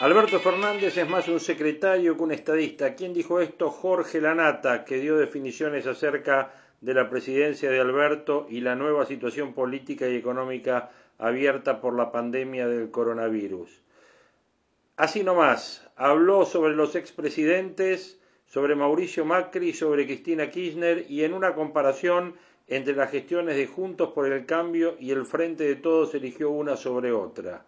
Alberto Fernández es más un secretario que un estadista. ¿Quién dijo esto? Jorge Lanata, que dio definiciones acerca de la presidencia de Alberto y la nueva situación política y económica abierta por la pandemia del coronavirus. Así nomás, habló sobre los expresidentes, sobre Mauricio Macri, sobre Cristina Kirchner y en una comparación entre las gestiones de Juntos por el Cambio y el Frente de Todos eligió una sobre otra.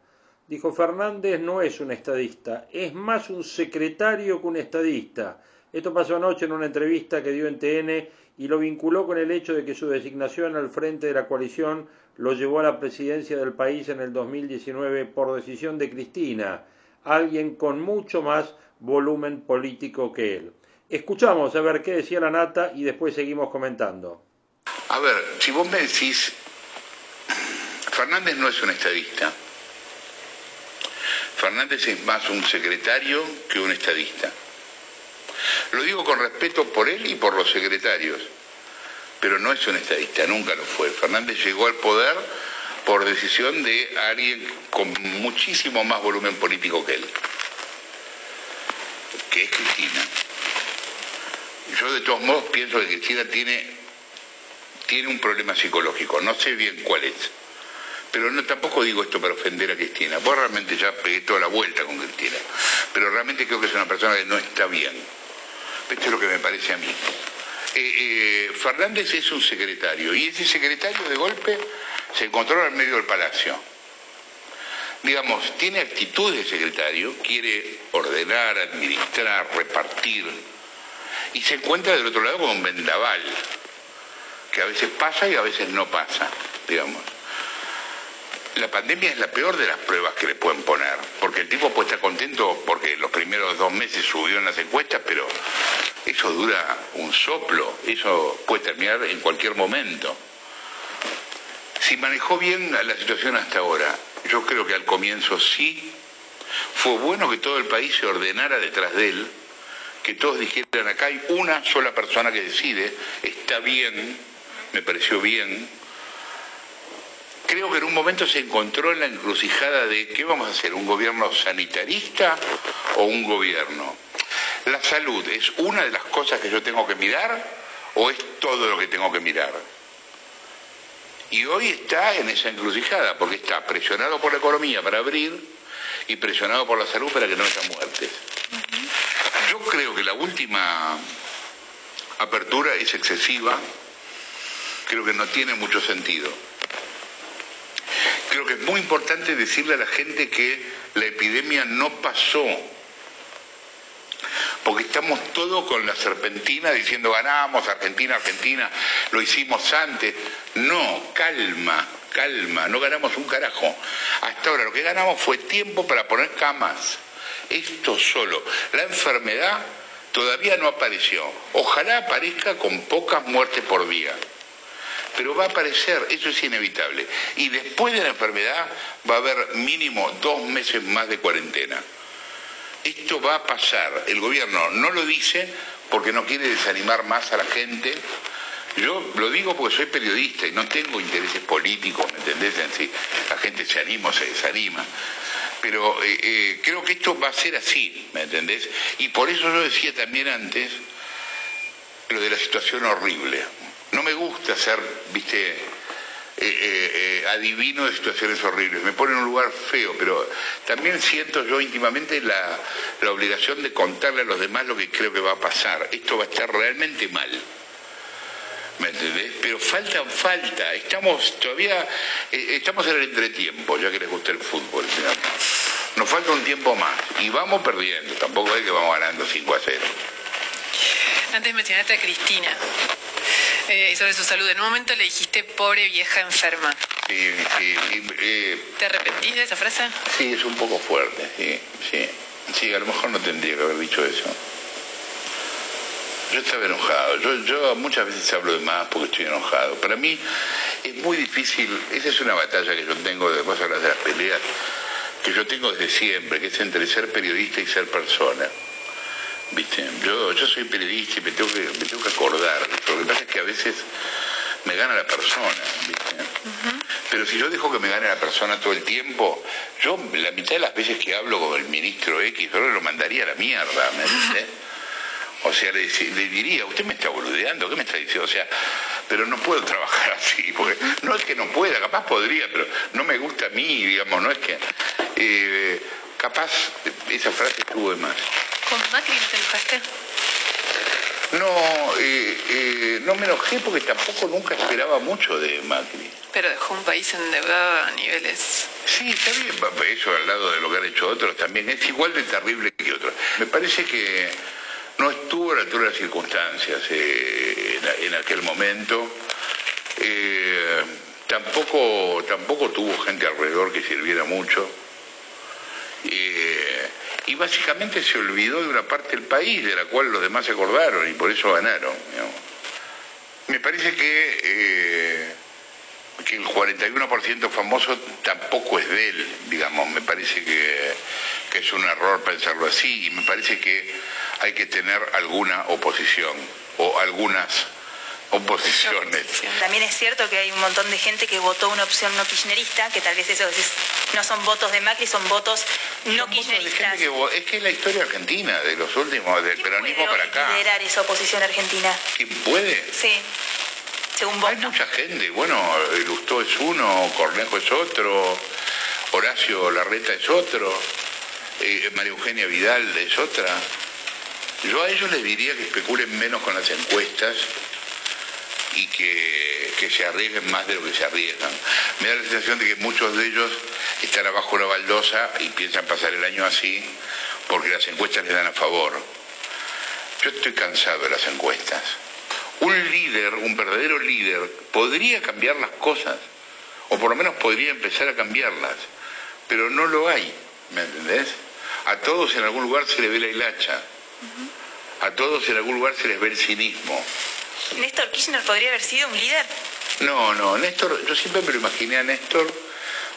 Dijo Fernández no es un estadista, es más un secretario que un estadista. Esto pasó anoche en una entrevista que dio en TN y lo vinculó con el hecho de que su designación al frente de la coalición lo llevó a la presidencia del país en el 2019 por decisión de Cristina, alguien con mucho más volumen político que él. Escuchamos a ver qué decía la nata y después seguimos comentando. A ver, si vos me decís, Fernández no es un estadista, Fernández es más un secretario que un estadista. Lo digo con respeto por él y por los secretarios, pero no es un estadista, nunca lo fue. Fernández llegó al poder por decisión de alguien con muchísimo más volumen político que él, que es Cristina. Yo de todos modos pienso que Cristina tiene, tiene un problema psicológico, no sé bien cuál es pero no, tampoco digo esto para ofender a Cristina. Vos realmente ya pegué toda la vuelta con Cristina. Pero realmente creo que es una persona que no está bien. Esto es lo que me parece a mí. Eh, eh, Fernández es un secretario y ese secretario de golpe se encontró en medio del palacio. Digamos, tiene actitud de secretario, quiere ordenar, administrar, repartir y se encuentra del otro lado con un vendaval que a veces pasa y a veces no pasa, digamos la pandemia es la peor de las pruebas que le pueden poner, porque el tipo puede estar contento porque los primeros dos meses subió en las encuestas, pero eso dura un soplo, eso puede terminar en cualquier momento. Si manejó bien la situación hasta ahora, yo creo que al comienzo sí, fue bueno que todo el país se ordenara detrás de él, que todos dijeran acá hay una sola persona que decide, está bien, me pareció bien, creo que en un momento se encontró en la encrucijada de qué vamos a hacer, un gobierno sanitarista o un gobierno. ¿La salud es una de las cosas que yo tengo que mirar o es todo lo que tengo que mirar? Y hoy está en esa encrucijada porque está presionado por la economía para abrir y presionado por la salud para que no haya muertes. Yo creo que la última apertura es excesiva, creo que no tiene mucho sentido creo que es muy importante decirle a la gente que la epidemia no pasó. Porque estamos todos con la serpentina diciendo ganamos, Argentina, Argentina, lo hicimos antes. No, calma, calma, no ganamos un carajo. Hasta ahora lo que ganamos fue tiempo para poner camas. Esto solo. La enfermedad todavía no apareció. Ojalá aparezca con pocas muertes por día pero va a aparecer, eso es inevitable. Y después de la enfermedad va a haber mínimo dos meses más de cuarentena. Esto va a pasar. El gobierno no lo dice porque no quiere desanimar más a la gente. Yo lo digo porque soy periodista y no tengo intereses políticos, ¿me entendés? En la gente se anima o se desanima. Pero eh, eh, creo que esto va a ser así, ¿me entendés? Y por eso yo decía también antes lo de la situación horrible. No me gusta ser, viste, eh, eh, eh, adivino de situaciones horribles, me pone en un lugar feo, pero también siento yo íntimamente la, obligación de contarle a los demás lo que creo que va a pasar. Esto va a estar realmente mal. ¿Me entendés? Pero falta, falta. Estamos todavía, estamos en el entretiempo, ya que les gusta el fútbol. Nos falta un tiempo más y vamos perdiendo. Tampoco es que vamos ganando 5 a 0. Antes mencionaste a Cristina. Eh, sobre su salud. En un momento le dijiste pobre vieja enferma. Sí, sí, sí, eh, ¿Te arrepentís de esa frase? sí, es un poco fuerte, sí, sí. Sí, a lo mejor no tendría que haber dicho eso. Yo estaba enojado. Yo, yo muchas veces hablo de más porque estoy enojado. Para mí es muy difícil, esa es una batalla que yo tengo, después hablas de las peleas, que yo tengo desde siempre, que es entre ser periodista y ser persona. ¿Viste? Yo, yo soy periodista y me tengo, que, me tengo que acordar. Lo que pasa es que a veces me gana la persona. ¿viste? Pero si yo dejo que me gane la persona todo el tiempo, yo la mitad de las veces que hablo con el ministro X, yo lo mandaría a la mierda, ¿me entiendes? O sea, le diría, usted me está boludeando, ¿qué me está diciendo? O sea, pero no puedo trabajar así, porque no es que no pueda, capaz podría, pero no me gusta a mí, digamos, no es que... eh, capaz esa frase estuvo de más. ¿Con Macri no te enojaste? No, eh, eh, no me enojé porque tampoco nunca esperaba mucho de Macri. Pero dejó un país endeudado a niveles. Sí, está bien, eso al lado de lo que han hecho otros también es igual de terrible que otros. Me parece que no estuvo a la altura de las circunstancias eh, en, en aquel momento. Tampoco, tampoco tuvo gente alrededor que sirviera mucho. Y básicamente se olvidó de una parte del país de la cual los demás se acordaron y por eso ganaron. Me parece que, eh, que el 41% famoso tampoco es de él, digamos. Me parece que, que es un error pensarlo así y me parece que hay que tener alguna oposición o algunas oposiciones. También es cierto que hay un montón de gente que votó una opción no kirchnerista, que tal vez eso es- no son votos de Macri, son votos no Son votos de kirchneristas. gente que vo- es que es la historia argentina, de los últimos, del ¿Quién peronismo para acá. liderar esa oposición argentina? ¿Quién puede? Sí, según vos. Hay mucha gente, bueno, Lustó es uno, Cornejo es otro, Horacio Larreta es otro, eh, María Eugenia Vidal es otra. Yo a ellos les diría que especulen menos con las encuestas y que, que se arriesguen más de lo que se arriesgan. Me da la sensación de que muchos de ellos están abajo de una baldosa y piensan pasar el año así porque las encuestas les dan a favor. Yo estoy cansado de las encuestas. Un líder, un verdadero líder, podría cambiar las cosas, o por lo menos podría empezar a cambiarlas, pero no lo hay, ¿me entendés? A todos en algún lugar se le ve la hilacha, a todos en algún lugar se les ve el cinismo. ¿Néstor Kirchner podría haber sido un líder? No, no, Néstor, yo siempre me lo imaginé a Néstor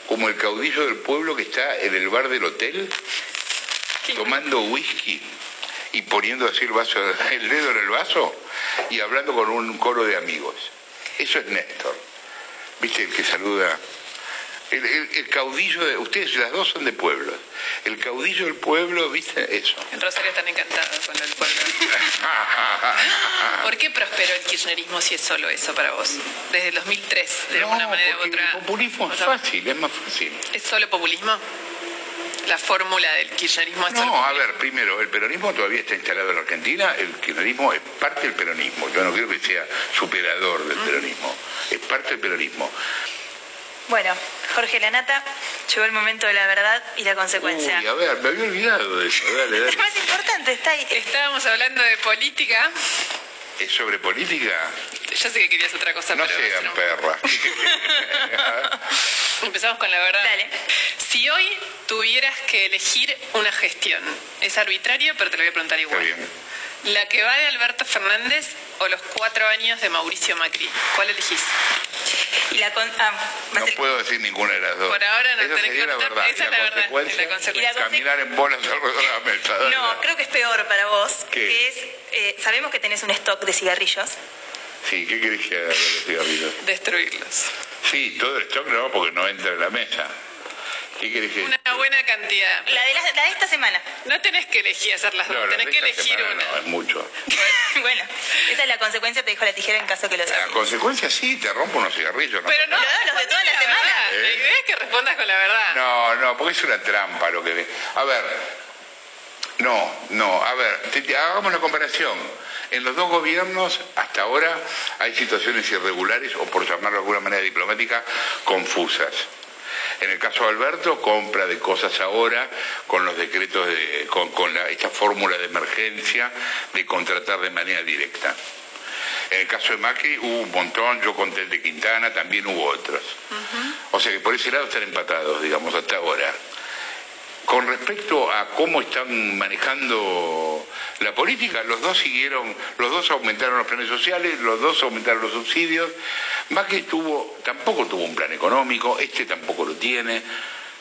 como el caudillo del pueblo que está en el bar del hotel tomando whisky y poniendo así el vaso, el dedo en el vaso y hablando con un coro de amigos. Eso es Néstor. ¿Viste el que saluda? El, el- el caudillo de. Ustedes, las dos son de pueblos. El caudillo del pueblo, ¿viste? Eso. En Rosario están encantados con el pueblo. ¿Por qué prosperó el kirchnerismo si es solo eso para vos? Desde el 2003, de alguna No, manera u otra. el populismo es fácil, es más fácil. ¿Es solo populismo? La fórmula del kirchnerismo es solo No, a ver, primero, el peronismo todavía está instalado en la Argentina, el kirchnerismo es parte del peronismo, yo no quiero que sea superador del peronismo, es parte del peronismo. Bueno, Jorge Lanata, llegó el momento de la verdad y la consecuencia. Uy, a ver, me había olvidado de eso, dale, Es más importante, está ahí. Estábamos hablando de política. ¿Es sobre política? Yo sé que querías otra cosa, No pero... sean no. perras. Empezamos con la verdad. Dale. Si hoy tuvieras que elegir una gestión, es arbitrario, pero te lo voy a preguntar Está igual. bien. ¿La que va de Alberto Fernández o los cuatro años de Mauricio Macri? ¿Cuál elegís? Y la con- ah, No ser- puedo decir ninguna de las dos. Por ahora no tenés sería la verdad. esa es la verdad, consecuencia, la consecuencia. La Caminar en bolas alrededor de la mesa. No, dale. creo que es peor para vos, ¿Qué? que es, eh, sabemos que tenés un stock de cigarrillos. Sí, ¿qué querés que haga con los cigarrillos? Destruirlos. Sí, todo el stock no, porque no entra en la mesa. ¿Qué querés que Una buena cantidad. La de, la, la de esta semana. No tenés que elegir hacer las dos, No, la tenés que elegir semana una. No, es mucho. bueno, esa es la consecuencia, te dejo la tijera en caso que lo La sepas. consecuencia sí, te rompo unos cigarrillos. No, Pero no, Pero los de toda la respondí semana. verdad. La ¿Eh? idea es que respondas con la verdad. no, no, porque es una trampa lo que ve. A ver, no, no, a ver, te- te- hagamos la comparación. En los dos gobiernos, hasta ahora, hay situaciones irregulares, o por llamarlo de alguna manera diplomática, confusas. En el caso de Alberto, compra de cosas ahora con los decretos de, con, con la- esta fórmula de emergencia de contratar de manera directa. En el caso de Macri hubo un montón, yo conté el de Quintana, también hubo otros. O sea que por ese lado están empatados, digamos, hasta ahora. Con respecto a cómo están manejando la política, los dos siguieron, los dos aumentaron los planes sociales, los dos aumentaron los subsidios. Macri tuvo, tampoco tuvo un plan económico, este tampoco lo tiene.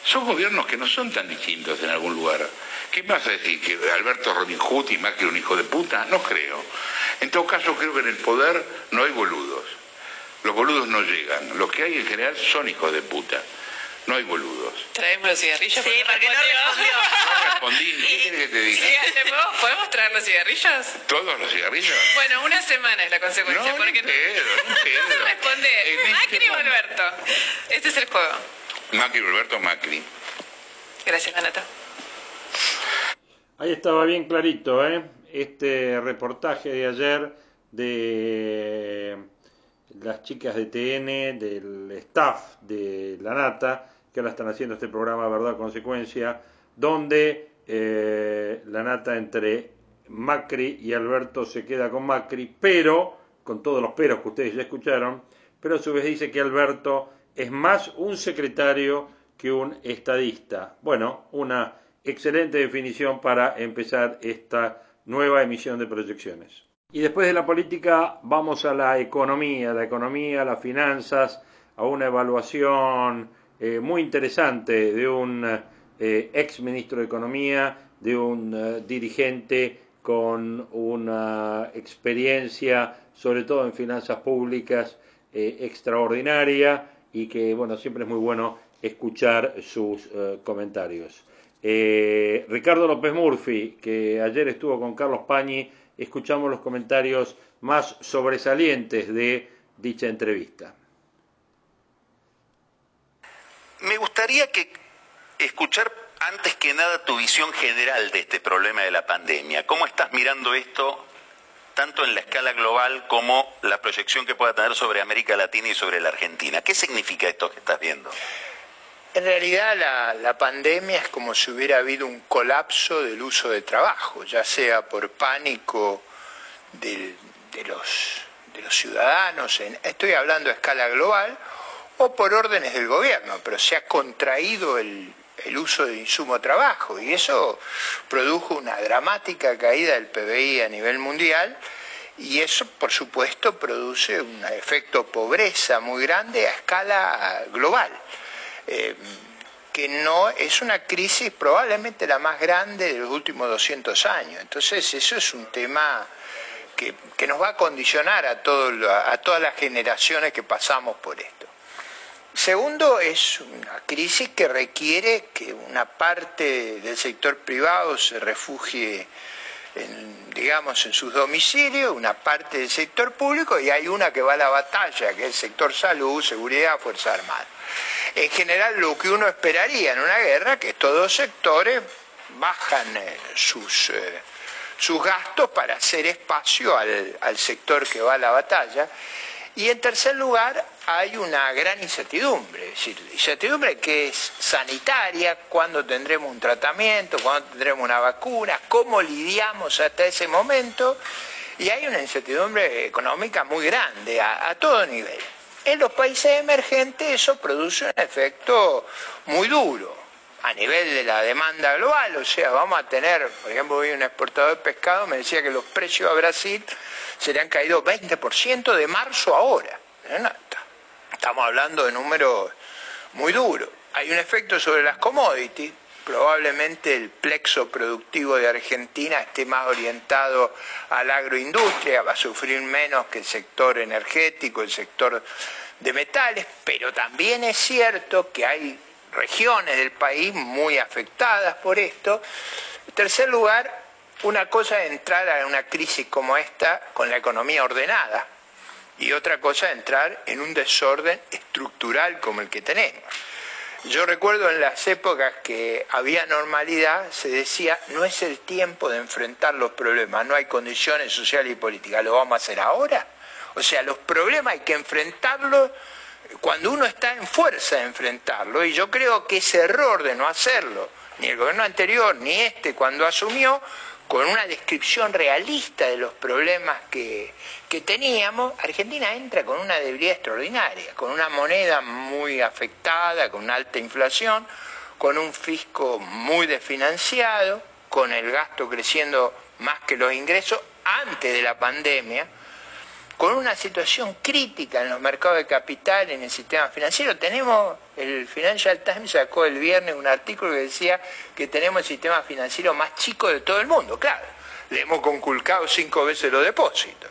Son gobiernos que no son tan distintos en algún lugar. ¿Qué a decir? ¿Que Alberto Robin Hood y Macri un hijo de puta? No creo. En todo caso, creo que en el poder no hay boludos. Los boludos no llegan. Los que hay en general son hijos de puta. No hay boludos. ¿Traemos los cigarrillos? Sí, porque no respondió. No respondí. ¿Qué quieres que te diga? Sí, ¿podemos, ¿Podemos traer los cigarrillos? ¿Todos los cigarrillos? Bueno, una semana es la consecuencia. No, porque ni pedo, ni pedo. no responde En este Macri o momento. Alberto. Este es el juego. Macri, Roberto Macri. Gracias, Lanata. Ahí estaba bien clarito, ¿eh? Este reportaje de ayer de las chicas de TN, del staff de La Nata, que ahora están haciendo este programa Verdad Consecuencia, donde eh, La Nata entre Macri y Alberto se queda con Macri, pero, con todos los peros que ustedes ya escucharon, pero a su vez dice que Alberto es más un secretario que un estadista. Bueno, una excelente definición para empezar esta nueva emisión de proyecciones. Y después de la política vamos a la economía, la economía, las finanzas, a una evaluación eh, muy interesante de un eh, ex ministro de Economía, de un eh, dirigente con una experiencia, sobre todo en finanzas públicas, extraordinaria y que, bueno, siempre es muy bueno escuchar sus comentarios. Ricardo López Murphy, que ayer estuvo con Carlos Pañi, escuchamos los comentarios más sobresalientes de dicha entrevista. Me gustaría que escuchar antes que nada tu visión general de este problema de la pandemia. ¿Cómo estás mirando esto tanto en la escala global como la proyección que pueda tener sobre América Latina y sobre la Argentina? ¿Qué significa esto que estás viendo? En realidad la, pandemia es como si hubiera habido un colapso del uso de trabajo, ya sea por pánico del, de, los, de, los, ciudadanos, en, estoy hablando a escala global, o por órdenes del gobierno, pero se ha contraído el, uso de insumo trabajo y eso produjo una dramática caída del PBI a nivel mundial y eso por supuesto produce un efecto pobreza muy grande a escala global. Eh, que no es una crisis probablemente la más grande de los últimos 200 años. Entonces eso es un tema que, que nos va a condicionar a, todo, a todas las generaciones que pasamos por esto. Segundo, es una crisis que requiere que una parte del sector privado se refugie, en, digamos, en sus domicilios, una parte del sector público y hay una que va a la batalla, que es el sector salud, seguridad, Fuerza Armada. En general, lo que uno esperaría en una guerra, que estos dos sectores bajan eh, sus, eh, sus gastos para hacer espacio al, al sector que va a la batalla. Y en tercer lugar, hay una gran incertidumbre, es decir, incertidumbre que es sanitaria, cuándo tendremos un tratamiento, cuándo tendremos una vacuna, cómo lidiamos hasta ese momento, y hay una incertidumbre económica muy grande a, todo nivel. En los países emergentes eso produce un efecto muy duro a nivel de la demanda global, o sea, vamos a tener, por ejemplo, hoy un exportador de pescado me decía que los precios a Brasil se le han caído 20% de marzo ahora. Estamos hablando de números muy duros. Hay un efecto sobre las commodities, probablemente el plexo productivo de Argentina esté más orientado a la agroindustria, va a sufrir menos que el sector energético, el sector de metales, pero también es cierto que hay regiones del país muy afectadas por esto. En tercer lugar, una cosa es entrar a una crisis como esta con la economía ordenada y otra cosa entrar en un desorden estructural como el que tenemos. Yo recuerdo en las épocas que había normalidad, se decía, no es el tiempo de enfrentar los problemas, no hay condiciones sociales y políticas, ¿lo vamos a hacer ahora? O sea, los problemas hay que enfrentarlos cuando uno está en fuerza de enfrentarlo, y yo creo que ese error de no hacerlo, ni el gobierno anterior ni este cuando asumió, con una descripción realista de los problemas que, que teníamos, Argentina entra con una debilidad extraordinaria, con una moneda muy afectada, con una alta inflación, con un fisco muy desfinanciado, con el gasto creciendo más que los ingresos antes de la pandemia, con una situación crítica en los mercados de capital, en el sistema financiero. Tenemos, el Financial Times sacó el viernes un artículo que decía que tenemos el sistema financiero más chico de todo el mundo. Claro, le hemos conculcado cinco veces los depósitos.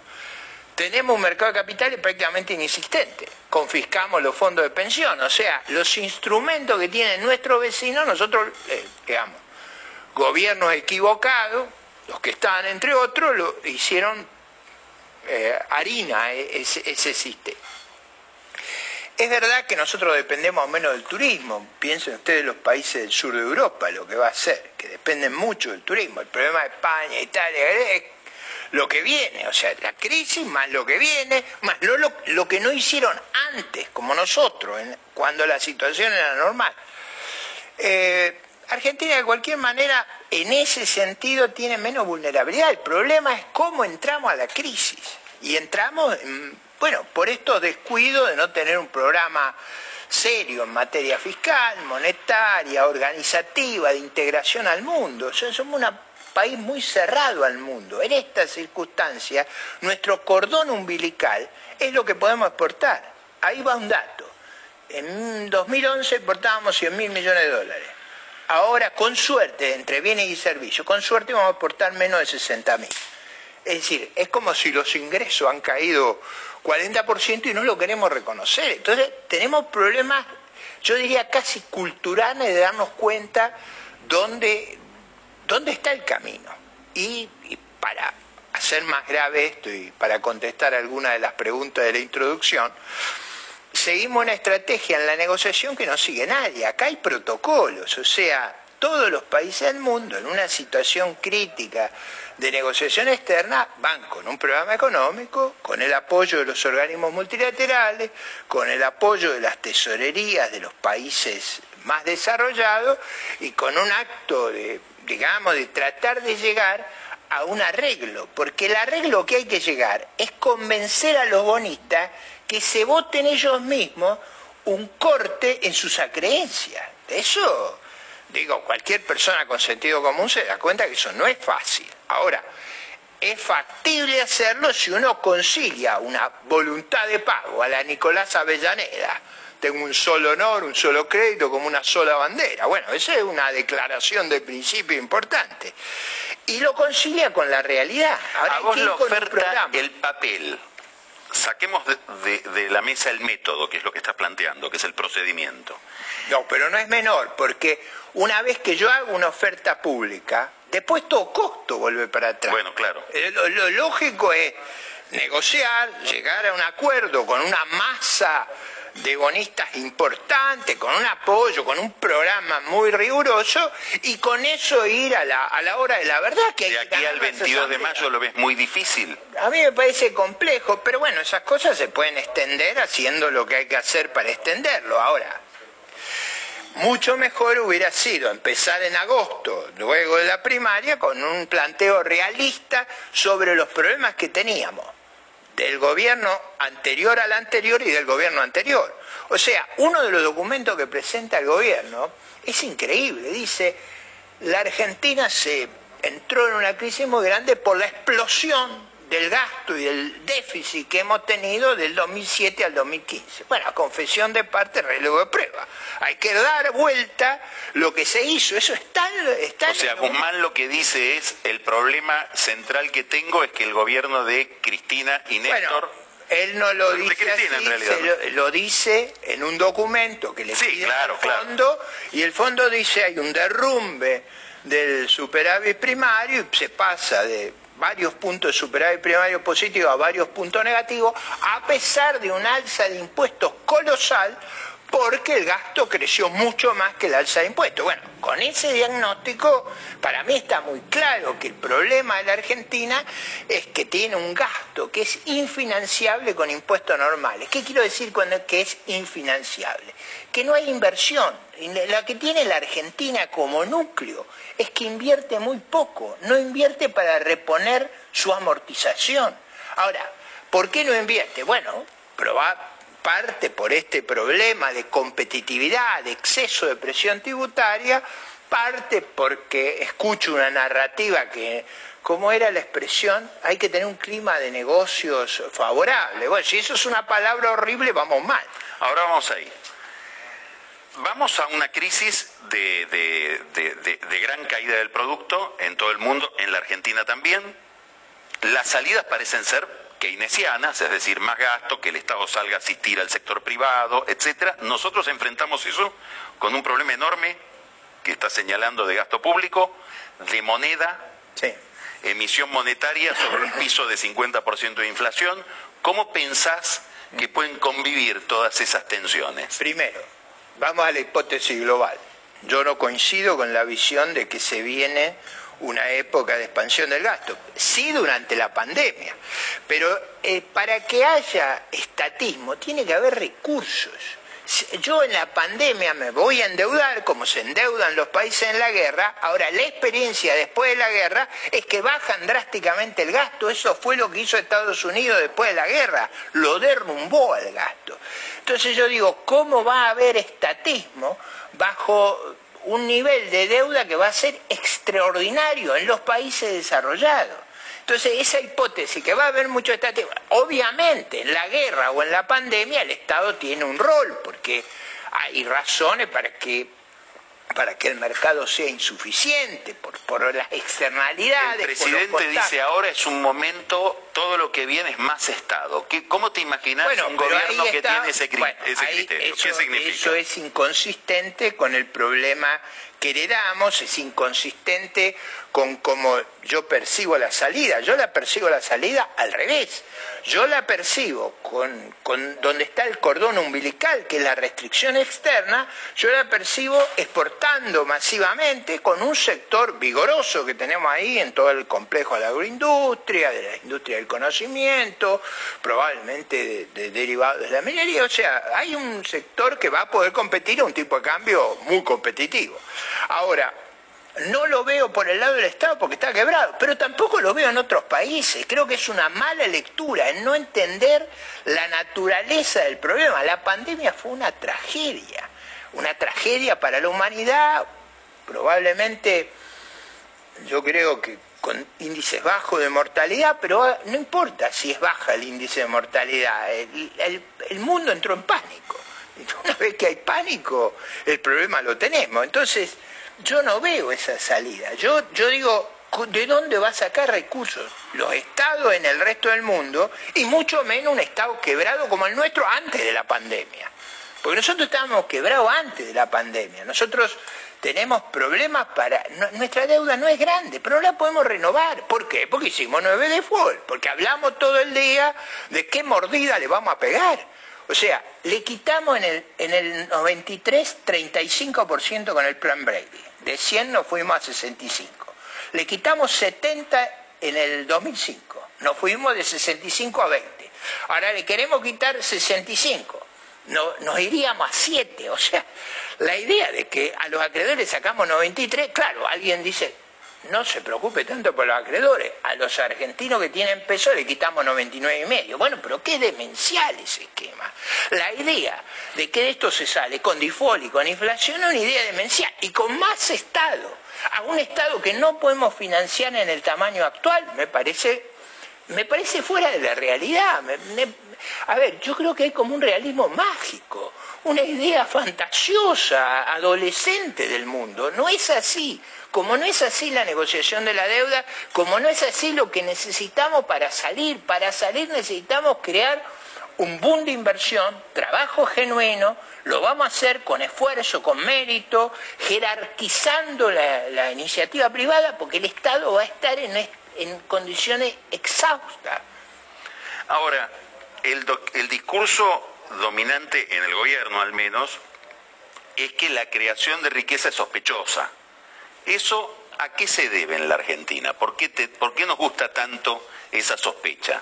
Tenemos un mercado de capitales prácticamente inexistente. Confiscamos los fondos de pensión, o sea, los instrumentos que tienen nuestros vecinos, nosotros, eh, digamos, gobiernos equivocados, los que estaban entre otros, lo hicieron eh, harina e-, ese, sistema. Es verdad que nosotros dependemos menos del turismo. Piensen ustedes los países del sur de Europa, lo que va a ser, que dependen mucho del turismo. El problema de España, Italia, lo que viene, o sea, la crisis más lo que viene, más lo, lo, que no hicieron antes, como nosotros, cuando la situación era normal. Eh, Argentina de cualquier manera en ese sentido tiene menos vulnerabilidad. El problema es cómo entramos a la crisis. Y entramos, bueno, por estos descuidos de no tener un programa serio en materia fiscal, monetaria, organizativa, de integración al mundo. Somos un país muy cerrado al mundo. En esta circunstancia, nuestro cordón umbilical es lo que podemos exportar. Ahí va un dato. En 2011 exportábamos 100 mil millones de dólares. Ahora, con suerte, entre bienes y servicios, con suerte vamos a aportar menos de 60 mil. Es decir, es como si los ingresos han caído 40% y no lo queremos reconocer. Entonces, tenemos problemas, yo diría casi culturales, de darnos cuenta dónde, dónde está el camino. Y, y para hacer más grave esto y para contestar algunas de las preguntas de la introducción, seguimos una estrategia en la negociación que no sigue nadie. Acá hay protocolos, o sea, todos los países del mundo en una situación crítica de negociación externa van con un programa económico, con el apoyo de los organismos multilaterales, con el apoyo de las tesorerías de los países más desarrollados y con un acto de, digamos, de tratar de llegar a un arreglo, porque el arreglo que hay que llegar es convencer a los bonistas que se voten ellos mismos un corte en sus acreencias. Eso, digo, cualquier persona con sentido común se da cuenta que eso no es fácil. Ahora, es factible hacerlo si uno concilia una voluntad de pago a la Nicolás Avellaneda. Tengo un solo honor, un solo crédito, como una sola bandera. Bueno, esa es una declaración de principio importante. Y lo concilia con la realidad. Ahora, a vos lo oferta el papel saquemos de, la mesa el método, que es lo que estás planteando, que es el procedimiento. No, pero no es menor, porque una vez que yo hago una oferta pública, después todo costo vuelve para atrás. Bueno, claro. Eh, lo lógico es negociar, llegar a un acuerdo con una masa de bonistas importantes, con un apoyo, con un programa muy riguroso y con eso ir a la, a la hora de la verdad. Que de aquí al 22 de mayo lo ves muy difícil. A mí me parece complejo, pero bueno, esas cosas se pueden extender haciendo lo que hay que hacer para extenderlo. Ahora, mucho mejor hubiera sido empezar en agosto, luego de la primaria, con un planteo realista sobre los problemas que teníamos del gobierno anterior al anterior y del gobierno anterior. O sea, uno de los documentos que presenta el gobierno es increíble. Dice, la Argentina se entró en una crisis muy grande por la explosión del gasto y del déficit que hemos tenido del 2007 al 2015. Bueno, confesión de parte, relevo de prueba. Hay que dar vuelta lo que se hizo. Eso está, está O sea, Guzmán lo que dice es, el problema central que tengo es que el gobierno de Cristina y Néstor... él no lo dice así, lo, dice en un documento que le sí, pide claro, fondo y el fondo dice hay un derrumbe del superávit primario y se pasa de varios puntos de superávit primario positivo a varios puntos negativos, a pesar de un alza de impuestos colosal porque el gasto creció mucho más que el alza de impuestos. Bueno, con ese diagnóstico, para mí está muy claro que el problema de la Argentina es que tiene un gasto que es infinanciable con impuestos normales. ¿Qué quiero decir cuando que es infinanciable? Que no hay inversión. La que tiene la Argentina como núcleo es que invierte muy poco, no invierte para reponer su amortización. Ahora, ¿por qué no invierte? Bueno, parte por este problema de competitividad, de exceso de presión tributaria, parte porque escucho una narrativa que, como era la expresión, hay que tener un clima de negocios favorable. Bueno, si eso es una palabra horrible, vamos mal. Ahora vamos ahí. Vamos a una crisis de, de gran caída del producto en todo el mundo, en la Argentina también. Las salidas parecen ser keynesianas, es decir, más gasto, que el Estado salga a asistir al sector privado, etcétera. Nosotros enfrentamos eso con un problema enorme que está señalando de gasto público, de moneda, emisión monetaria sobre un piso de 50% de inflación. ¿Cómo pensás que pueden convivir todas esas tensiones? Primero, vamos a la hipótesis global. Yo no coincido con la visión de que se viene una época de expansión del gasto, sí durante la pandemia, pero eh, para que haya estatismo tiene que haber recursos. Yo en la pandemia me voy a endeudar como se endeudan los países en la guerra. Ahora, la experiencia después de la guerra es que bajan drásticamente el gasto. Eso fue lo que hizo Estados Unidos después de la guerra. Lo derrumbó al gasto. Entonces yo digo, ¿cómo va a haber estatismo bajo un nivel de deuda que va a ser extraordinario en los países desarrollados. Entonces, esa hipótesis que va a haber mucho Estado, obviamente en la guerra o en la pandemia el Estado tiene un rol, porque hay razones para que para que el mercado sea insuficiente por, por las externalidades. El presidente dice ahora es un momento, todo lo que viene es más Estado. ¿Cómo te imaginas un gobierno que tiene ese, criterio? ¿Qué significa? Eso es inconsistente con el problema que heredamos, es inconsistente con cómo yo percibo la salida. Yo la percibo la salida al revés. Yo la percibo con, con donde está el cordón umbilical, que es la restricción externa, yo la percibo exportando masivamente con un sector vigoroso que tenemos ahí en todo el complejo de la agroindustria, de la industria del conocimiento, probablemente de, derivados de la minería. O sea, hay un sector que va a poder competir a un tipo de cambio muy competitivo. Ahora, no lo veo por el lado del Estado porque está quebrado, pero tampoco lo veo en otros países. Creo que es una mala lectura en no entender la naturaleza del problema. La pandemia fue una tragedia, una tragedia para la humanidad, probablemente yo creo que con índices bajos de mortalidad, pero no importa si es baja el índice de mortalidad, el, mundo entró en pánico. Una vez que hay pánico, el problema lo tenemos. Entonces, yo no veo esa salida. Yo, yo digo, ¿de dónde va a sacar recursos? Los estados en el resto del mundo y mucho menos un estado quebrado como el nuestro antes de la pandemia. Porque nosotros estábamos quebrados antes de la pandemia. Nosotros tenemos problemas para... nuestra deuda no es grande, pero no la podemos renovar. ¿Por qué? Porque hicimos nueve de fútbol, porque hablamos todo el día de qué mordida le vamos a pegar. O sea, le quitamos en el, en el 93 35% con el plan Brady. De 100 nos fuimos a 65. Le quitamos 70 en el 2005. Nos fuimos de 65 a 20. Ahora le queremos quitar 65. No, nos iríamos a 7. O sea, la idea de que a los acreedores sacamos 93, claro, alguien dice, no se preocupe tanto por los acreedores. A los argentinos que tienen peso le quitamos 99 y medio. Bueno, pero qué demencial ese esquema. La idea de que de esto se sale con default y con inflación es una idea demencial. Y con más Estado, a un Estado que no podemos financiar en el tamaño actual, me parece, me parece fuera de la realidad. a ver, yo creo que hay como un realismo mágico una idea fantasiosa, adolescente del mundo. No es así. Como no es así la negociación de la deuda, como no es así lo que necesitamos para salir. Para salir necesitamos crear un boom de inversión, trabajo genuino, lo vamos a hacer con esfuerzo, con mérito, jerarquizando la, iniciativa privada, porque el Estado va a estar en, condiciones exhaustas. Ahora, el, el discurso dominante en el gobierno al menos es que la creación de riqueza es sospechosa. ¿Eso a qué se debe en la Argentina? ¿Por qué, ¿Por qué nos gusta tanto esa sospecha?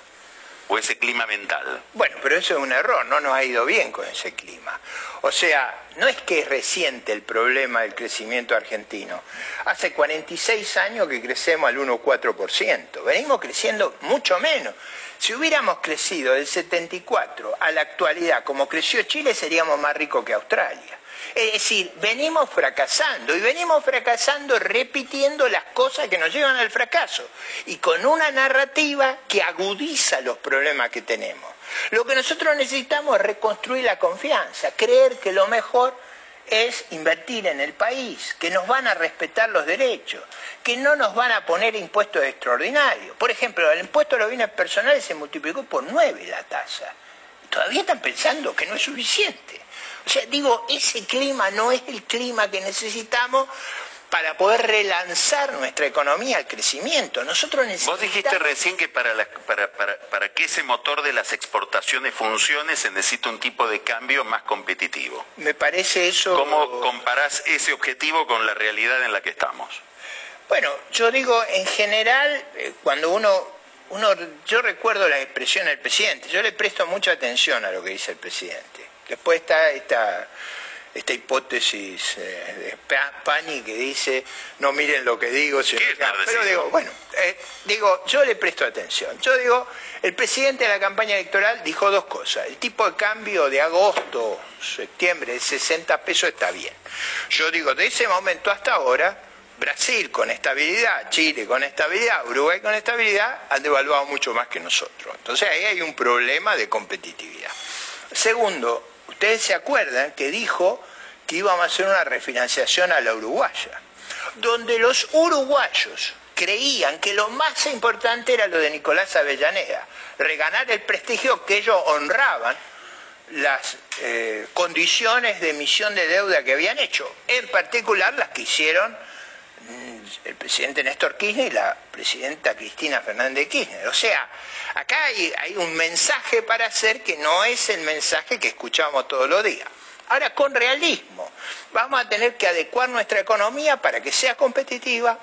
O ese clima mental. Bueno, pero eso es un error, no nos ha ido bien con ese clima. O sea, no es que es reciente el problema del crecimiento argentino. Hace 46 años que crecemos al 1,4%. Venimos creciendo mucho menos. Si hubiéramos crecido del 74 a la actualidad como creció Chile, seríamos más ricos que Australia. Es decir, venimos fracasando y venimos fracasando repitiendo las cosas que nos llevan al fracaso y con una narrativa que agudiza los problemas que tenemos. Lo que nosotros necesitamos es reconstruir la confianza, creer que lo mejor es invertir en el país, que nos van a respetar los derechos, que no nos van a poner impuestos extraordinarios. Por ejemplo, el impuesto a los bienes personales se multiplicó por nueve la tasa. Todavía están pensando que no es suficiente. O sea, digo, ese clima no es el clima que necesitamos para poder relanzar nuestra economía al crecimiento. Nosotros necesitamos... Vos dijiste recién que para, para, que ese motor de las exportaciones funcione se necesita un tipo de cambio más competitivo. Me parece eso... ¿Cómo comparás ese objetivo con la realidad en la que estamos? Bueno, yo digo, en general, eh, cuando uno, uno... Yo recuerdo la expresión del presidente, yo le presto mucha atención a lo que dice el presidente. Después está esta, esta hipótesis eh, de Pani que dice, no miren lo que digo, sino pero digo, bueno, eh, digo, yo le presto atención. Yo digo, el presidente de la campaña electoral dijo dos cosas. El tipo de cambio de agosto, septiembre, de 60 pesos está bien. Yo digo, de ese momento hasta ahora, Brasil con estabilidad, Chile con estabilidad, Uruguay con estabilidad, han devaluado mucho más que nosotros. Entonces ahí hay un problema de competitividad. Segundo, Ustedes se acuerdan que dijo que íbamos a hacer una refinanciación a la uruguaya, donde los uruguayos creían que lo más importante era lo de Nicolás Avellaneda, reganar el prestigio que ellos honraban las eh, condiciones de emisión de deuda que habían hecho, en particular las que hicieron el presidente Néstor Kirchner y la presidenta Cristina Fernández Kirchner. O sea, acá hay, un mensaje para hacer que no es el mensaje que escuchamos todos los días. Ahora, con realismo, vamos a tener que adecuar nuestra economía para que sea competitiva.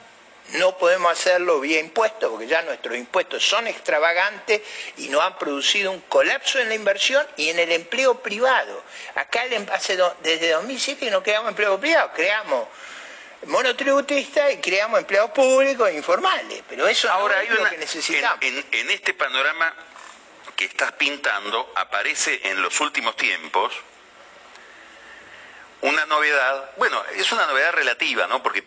No podemos hacerlo vía impuestos, porque ya nuestros impuestos son extravagantes y nos han producido un colapso en la inversión y en el empleo privado. Acá desde 2007 que no creamos empleo privado, creamos monotributista y creamos empleados públicos e informales, pero eso Ahora, es lo que necesitamos. En, este panorama que estás pintando aparece en los últimos tiempos una novedad, bueno, es una novedad relativa, ¿no? Porque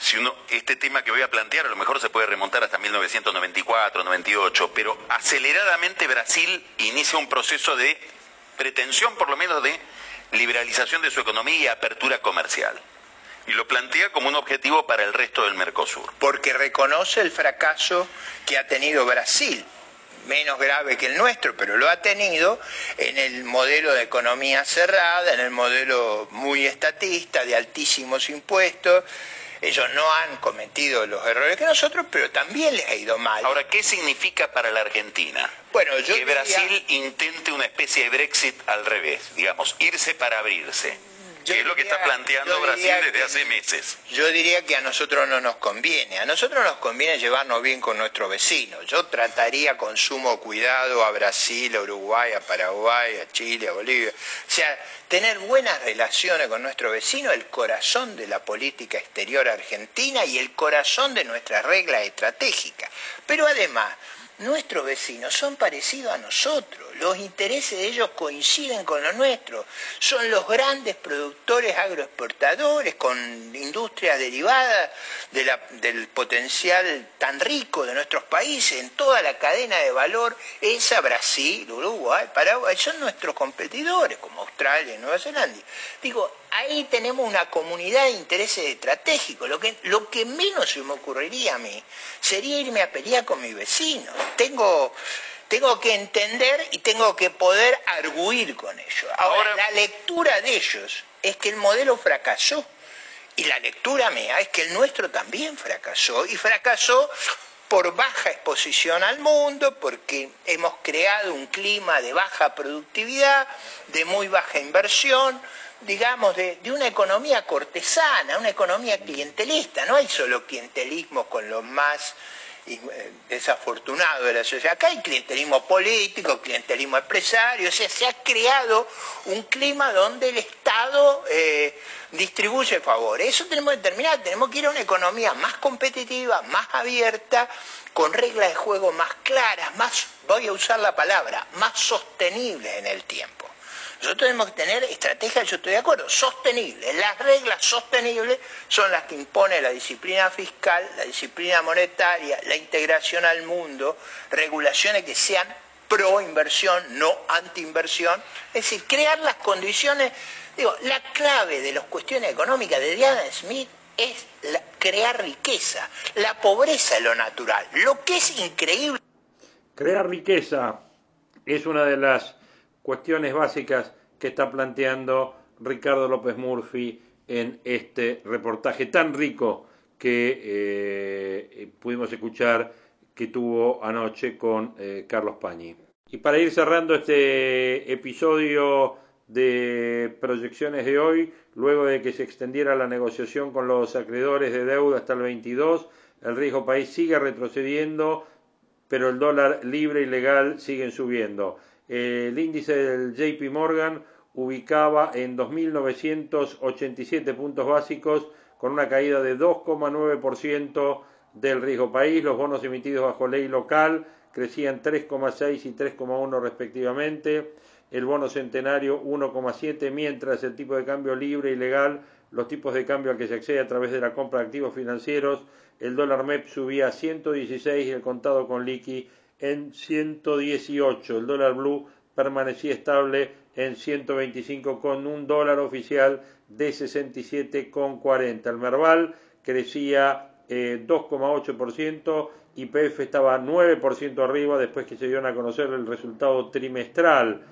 si uno, este tema que voy a plantear a lo mejor se puede remontar hasta 1994, 98, pero aceleradamente Brasil inicia un proceso de pretensión, por lo menos, de liberalización de su economía y apertura comercial y lo plantea como un objetivo para el resto del Mercosur. Porque reconoce el fracaso que ha tenido Brasil, menos grave que el nuestro, pero lo ha tenido en el modelo de economía cerrada, en el modelo muy estatista, de altísimos impuestos. Ellos no han cometido los errores que nosotros, pero también les ha ido mal. Ahora, ¿qué significa para la Argentina? Bueno, yo que Brasil intente una especie de Brexit al revés, digamos, irse para abrirse que es lo que está planteando Brasil desde hace meses. Yo diría que a nosotros no nos conviene. A nosotros nos conviene llevarnos bien con nuestros vecinos. Yo trataría con sumo cuidado a Brasil, a Uruguay, a Paraguay, a Chile, a Bolivia. O sea, tener buenas relaciones con nuestro vecino, el corazón de la política exterior argentina y el corazón de nuestras reglas estratégicas. Pero además, nuestros vecinos son parecidos a nosotros, los intereses de ellos coinciden con los nuestros, son los grandes productores agroexportadores con industrias derivadas del potencial tan rico de nuestros países. En toda la cadena de valor, esa Brasil, Uruguay, Paraguay, son nuestros competidores como Australia y Nueva Zelanda. Digo, ahí tenemos una comunidad de intereses estratégicos. Lo que, lo que menos se me ocurriría a mí sería irme a pelear con mi vecino. Tengo, tengo que entender y tengo que poder arguir con ellos. Ahora, la lectura de ellos es que el modelo fracasó. Y la lectura mía es que el nuestro también fracasó. Y fracasó por baja exposición al mundo, porque hemos creado un clima de baja productividad, de muy baja inversión, digamos, de, una economía cortesana, una economía clientelista. No hay solo clientelismo con los más eh, desafortunados de la sociedad. Acá hay clientelismo político, clientelismo empresario, o sea, se ha creado un clima donde el Estado eh, distribuye favores. Eso tenemos que terminar, tenemos que ir a una economía más competitiva, más abierta, con reglas de juego más claras, más, voy a usar la palabra, más sostenibles en el tiempo. Nosotros tenemos que tener estrategias, yo estoy de acuerdo, sostenibles. Las reglas sostenibles son las que impone la disciplina fiscal, la disciplina monetaria, la integración al mundo, regulaciones que sean pro inversión, no anti inversión. Es decir, crear las condiciones. Digo, la clave de las cuestiones económicas de Diana Smith es crear riqueza. La pobreza es lo natural. Lo que es increíble. Crear riqueza es una de las cuestiones básicas que está planteando Ricardo López Murphy en este reportaje tan rico que eh, pudimos escuchar que tuvo anoche con eh, Carlos Pañi. Y para ir cerrando este episodio de proyecciones de hoy, luego de que se extendiera la negociación con los acreedores de deuda hasta el 22, el riesgo país sigue retrocediendo, pero el dólar libre y legal sigue subiendo el índice del JP Morgan ubicaba en 2.987 puntos básicos con una caída de 2,9% del riesgo país. Los bonos emitidos bajo ley local crecían 3,6 y 3,1 respectivamente. El bono centenario 1,7, mientras el tipo de cambio libre y legal, los tipos de cambio al que se accede a través de la compra de activos financieros, el dólar MEP subía a 116 y el contado con liqui en 118. El dólar blue permanecía estable en 125 con un dólar oficial de 67,40. El Merval crecía 2,8%, y YPF estaba 9% arriba después que se dieron a conocer el resultado trimestral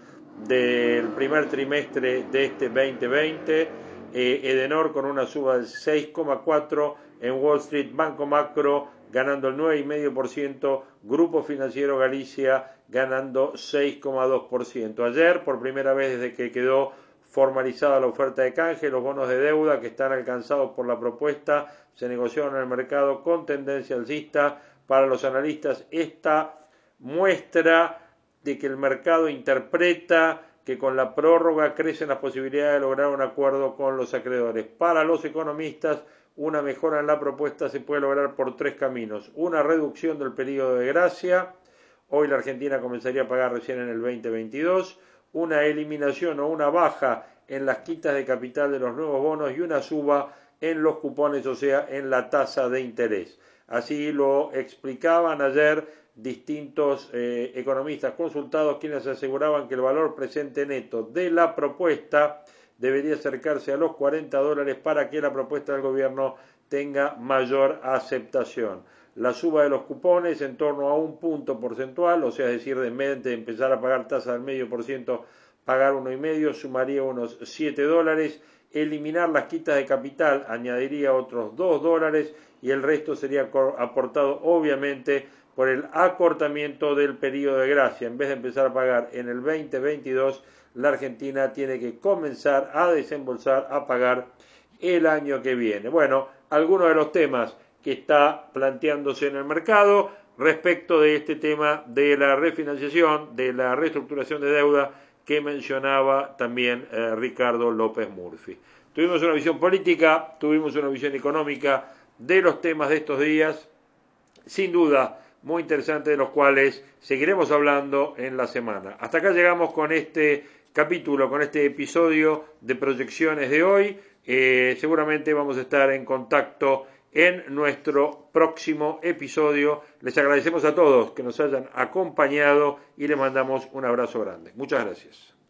del primer trimestre de este 2020. Eh, Edenor con una suba del 6,4 en Wall Street, Banco Macro ganando el 9,5%, Grupo Financiero Galicia ganando 6,2%. Ayer, por primera vez desde que quedó formalizada la oferta de canje, los bonos de deuda que están alcanzados por la propuesta se negociaron en el mercado con tendencia alcista. Para los analistas, esta muestra de que el mercado interpreta que con la prórroga crecen las posibilidades de lograr un acuerdo con los acreedores. Para los economistas, una mejora en la propuesta se puede lograr por tres caminos. Una reducción del periodo de gracia. Hoy la Argentina comenzaría a pagar recién en el 2022. Una eliminación o una baja en las quitas de capital de los nuevos bonos y una suba en los cupones, o sea, en la tasa de interés. Así lo explicaban ayer distintos eh, economistas consultados quienes aseguraban que el valor presente neto de la propuesta debería acercarse a los 40 dólares para que la propuesta del gobierno tenga mayor aceptación. La suba de los cupones en torno a un punto porcentual, o sea, es decir, de empezar a pagar tasa del medio por ciento, pagar uno y medio, sumaría unos 7 dólares. Eliminar las quitas de capital añadiría otros 2 dólares y el resto sería aportado obviamente por el acortamiento del periodo de gracia. En vez de empezar a pagar en el 2022, la Argentina tiene que comenzar a desembolsar, a pagar el año que viene. Bueno, algunos de los temas que está planteándose en el mercado respecto de este tema de la refinanciación, de la reestructuración de deuda que mencionaba también eh, Ricardo López Murphy. Tuvimos una visión política, tuvimos una visión económica de los temas de estos días, sin duda muy interesante de los cuales seguiremos hablando en la semana. Hasta acá llegamos con este capítulo, con este episodio de proyecciones de hoy. Eh, seguramente vamos a estar en contacto en nuestro próximo episodio. Les agradecemos a todos que nos hayan acompañado y les mandamos un abrazo grande. Muchas gracias.